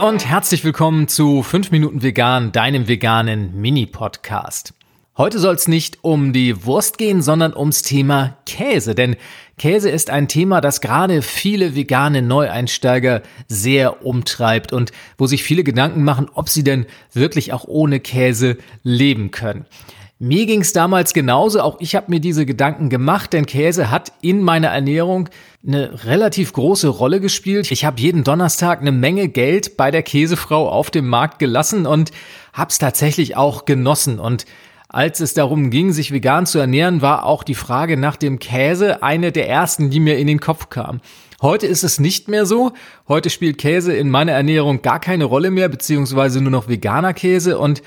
und herzlich willkommen zu 5 Minuten Vegan, deinem veganen Mini-Podcast. Heute soll es nicht um die Wurst gehen, sondern ums Thema Käse. Denn Käse ist ein Thema, das gerade viele vegane Neueinsteiger sehr umtreibt und wo sich viele Gedanken machen, ob sie denn wirklich auch ohne Käse leben können. Mir ging es damals genauso, auch ich habe mir diese Gedanken gemacht, denn Käse hat in meiner Ernährung eine relativ große Rolle gespielt. Ich habe jeden Donnerstag eine Menge Geld bei der Käsefrau auf dem Markt gelassen und habe es tatsächlich auch genossen. Und als es darum ging, sich vegan zu ernähren, war auch die Frage nach dem Käse eine der ersten, die mir in den Kopf kam. Heute ist es nicht mehr so. Heute spielt Käse in meiner Ernährung gar keine Rolle mehr, beziehungsweise nur noch veganer Käse und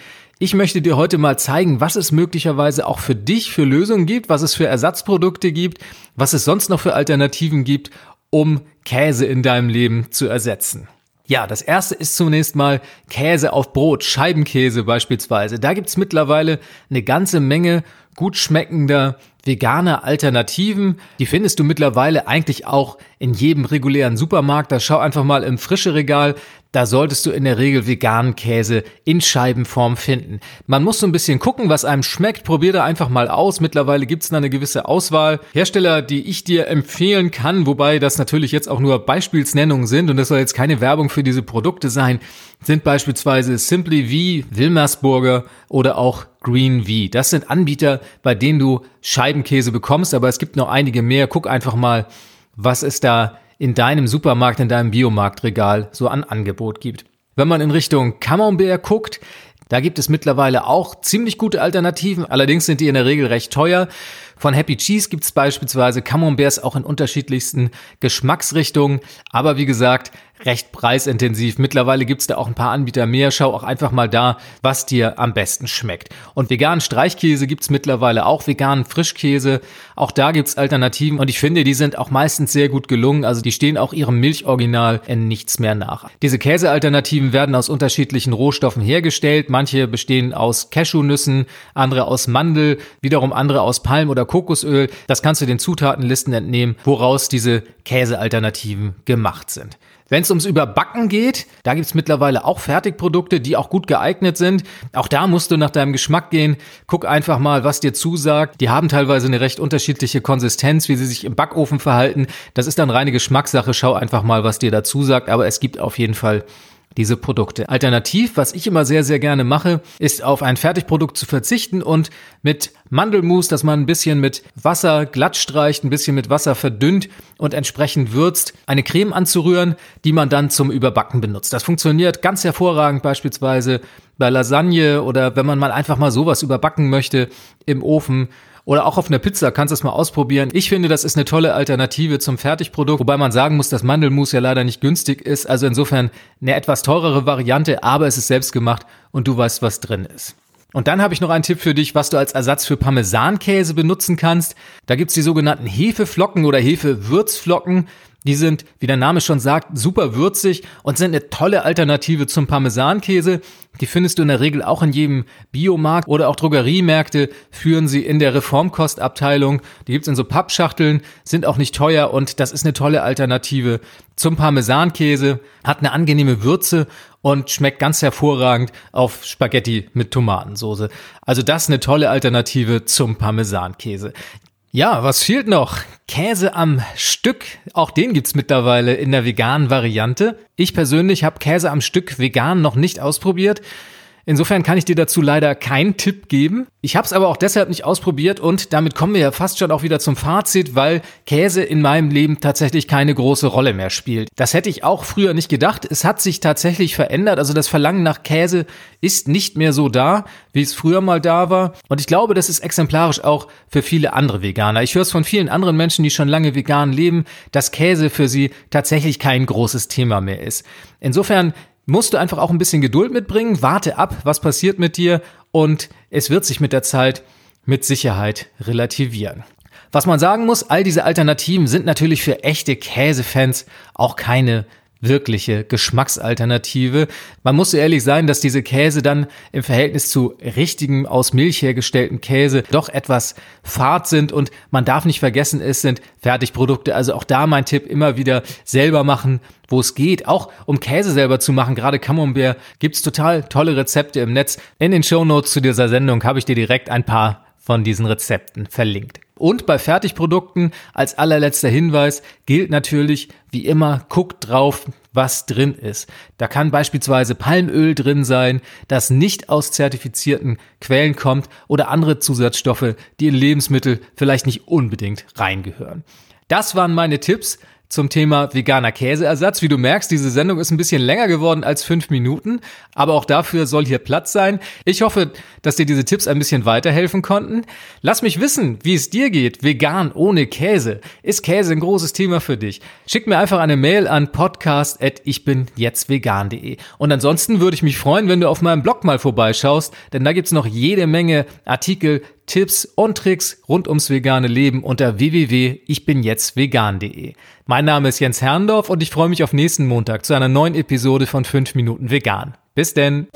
ich möchte dir heute mal zeigen, was es möglicherweise auch für dich für Lösungen gibt, was es für Ersatzprodukte gibt, was es sonst noch für Alternativen gibt, um Käse in deinem Leben zu ersetzen. Ja, das erste ist zunächst mal Käse auf Brot, Scheibenkäse beispielsweise. Da gibt's mittlerweile eine ganze Menge gut schmeckender veganer Alternativen. Die findest du mittlerweile eigentlich auch in jedem regulären Supermarkt. Da schau einfach mal im frische Regal. Da solltest du in der Regel veganen Käse in Scheibenform finden. Man muss so ein bisschen gucken, was einem schmeckt. Probier da einfach mal aus. Mittlerweile gibt's da eine gewisse Auswahl. Hersteller, die ich dir empfehlen kann, wobei das natürlich jetzt auch nur Beispielsnennungen sind und das soll jetzt keine Werbung für diese Produkte sein, sind beispielsweise Simply V, Wilmersburger oder auch Green V. Das sind Anbieter, bei denen du Scheibenkäse bekommst, aber es gibt noch einige mehr. Guck einfach mal, was es da in deinem Supermarkt, in deinem Biomarktregal so an Angebot gibt. Wenn man in Richtung Camembert guckt, da gibt es mittlerweile auch ziemlich gute Alternativen, allerdings sind die in der Regel recht teuer. Von Happy Cheese gibt es beispielsweise Camemberts auch in unterschiedlichsten Geschmacksrichtungen, aber wie gesagt, recht preisintensiv. Mittlerweile gibt's da auch ein paar Anbieter mehr. Schau auch einfach mal da, was dir am besten schmeckt. Und veganen Streichkäse gibt's mittlerweile auch, veganen Frischkäse. Auch da gibt's Alternativen und ich finde, die sind auch meistens sehr gut gelungen. Also die stehen auch ihrem Milchoriginal in nichts mehr nach. Diese Käsealternativen werden aus unterschiedlichen Rohstoffen hergestellt. Manche bestehen aus Cashewnüssen, andere aus Mandel, wiederum andere aus Palm- oder Kokosöl. Das kannst du den Zutatenlisten entnehmen, woraus diese Käsealternativen gemacht sind. Wenn es ums Überbacken geht, da gibt's mittlerweile auch Fertigprodukte, die auch gut geeignet sind. Auch da musst du nach deinem Geschmack gehen. Guck einfach mal, was dir zusagt. Die haben teilweise eine recht unterschiedliche Konsistenz, wie sie sich im Backofen verhalten. Das ist dann reine Geschmackssache. Schau einfach mal, was dir da zusagt. Aber es gibt auf jeden Fall diese Produkte. Alternativ, was ich immer sehr, sehr gerne mache, ist auf ein Fertigprodukt zu verzichten und mit Mandelmus, dass man ein bisschen mit Wasser glatt streicht, ein bisschen mit Wasser verdünnt und entsprechend würzt, eine Creme anzurühren, die man dann zum Überbacken benutzt. Das funktioniert ganz hervorragend beispielsweise bei Lasagne oder wenn man mal einfach mal sowas überbacken möchte im Ofen oder auch auf einer Pizza kannst du es mal ausprobieren. Ich finde, das ist eine tolle Alternative zum Fertigprodukt, wobei man sagen muss, dass Mandelmus ja leider nicht günstig ist. Also insofern eine etwas teurere Variante, aber es ist selbst gemacht und du weißt, was drin ist. Und dann habe ich noch einen Tipp für dich, was du als Ersatz für Parmesankäse benutzen kannst. Da gibt's die sogenannten Hefeflocken oder Hefewürzflocken. Die sind, wie der Name schon sagt, super würzig und sind eine tolle Alternative zum Parmesankäse. Die findest du in der Regel auch in jedem Biomarkt oder auch Drogeriemärkte führen sie in der Reformkostabteilung. Die gibt's in so Pappschachteln, sind auch nicht teuer und das ist eine tolle Alternative zum Parmesankäse, hat eine angenehme Würze und schmeckt ganz hervorragend auf Spaghetti mit Tomatensoße. Also das ist eine tolle Alternative zum Parmesankäse. Ja, was fehlt noch? Käse am Stück. Auch den gibt's mittlerweile in der veganen Variante. Ich persönlich habe Käse am Stück vegan noch nicht ausprobiert. Insofern kann ich dir dazu leider keinen Tipp geben. Ich habe es aber auch deshalb nicht ausprobiert und damit kommen wir ja fast schon auch wieder zum Fazit, weil Käse in meinem Leben tatsächlich keine große Rolle mehr spielt. Das hätte ich auch früher nicht gedacht. Es hat sich tatsächlich verändert. Also das Verlangen nach Käse ist nicht mehr so da, wie es früher mal da war. Und ich glaube, das ist exemplarisch auch für viele andere Veganer. Ich höre es von vielen anderen Menschen, die schon lange vegan leben, dass Käse für sie tatsächlich kein großes Thema mehr ist. Insofern musst du einfach auch ein bisschen Geduld mitbringen. Warte ab, was passiert mit dir und es wird sich mit der Zeit mit Sicherheit relativieren. Was man sagen muss, all diese Alternativen sind natürlich für echte Käsefans auch keine wirkliche Geschmacksalternative. Man muss so ehrlich sein, dass diese Käse dann im Verhältnis zu richtigem aus Milch hergestellten Käse doch etwas fad sind und man darf nicht vergessen, es sind Fertigprodukte. Also auch da mein Tipp immer wieder selber machen, wo es geht. Auch um Käse selber zu machen, gerade Camembert, gibt's total tolle Rezepte im Netz. In den Show Notes zu dieser Sendung habe ich dir direkt ein paar von diesen Rezepten verlinkt. Und bei Fertigprodukten als allerletzter Hinweis gilt natürlich wie immer, guckt drauf, was drin ist. Da kann beispielsweise Palmöl drin sein, das nicht aus zertifizierten Quellen kommt oder andere Zusatzstoffe, die in Lebensmittel vielleicht nicht unbedingt reingehören. Das waren meine Tipps zum Thema veganer Käseersatz. Wie du merkst, diese Sendung ist ein bisschen länger geworden als fünf Minuten, aber auch dafür soll hier Platz sein. Ich hoffe, dass dir diese Tipps ein bisschen weiterhelfen konnten. Lass mich wissen, wie es dir geht, vegan ohne Käse. Ist Käse ein großes Thema für dich? Schick mir einfach eine Mail an podcast.ichbinjetztvegan.de. Und ansonsten würde ich mich freuen, wenn du auf meinem Blog mal vorbeischaust, denn da gibt's noch jede Menge Artikel, Tipps und Tricks rund ums vegane Leben unter www.ichbinjetztvegan.de. Mein Name ist Jens Herndorf und ich freue mich auf nächsten Montag zu einer neuen Episode von 5 Minuten Vegan. Bis denn!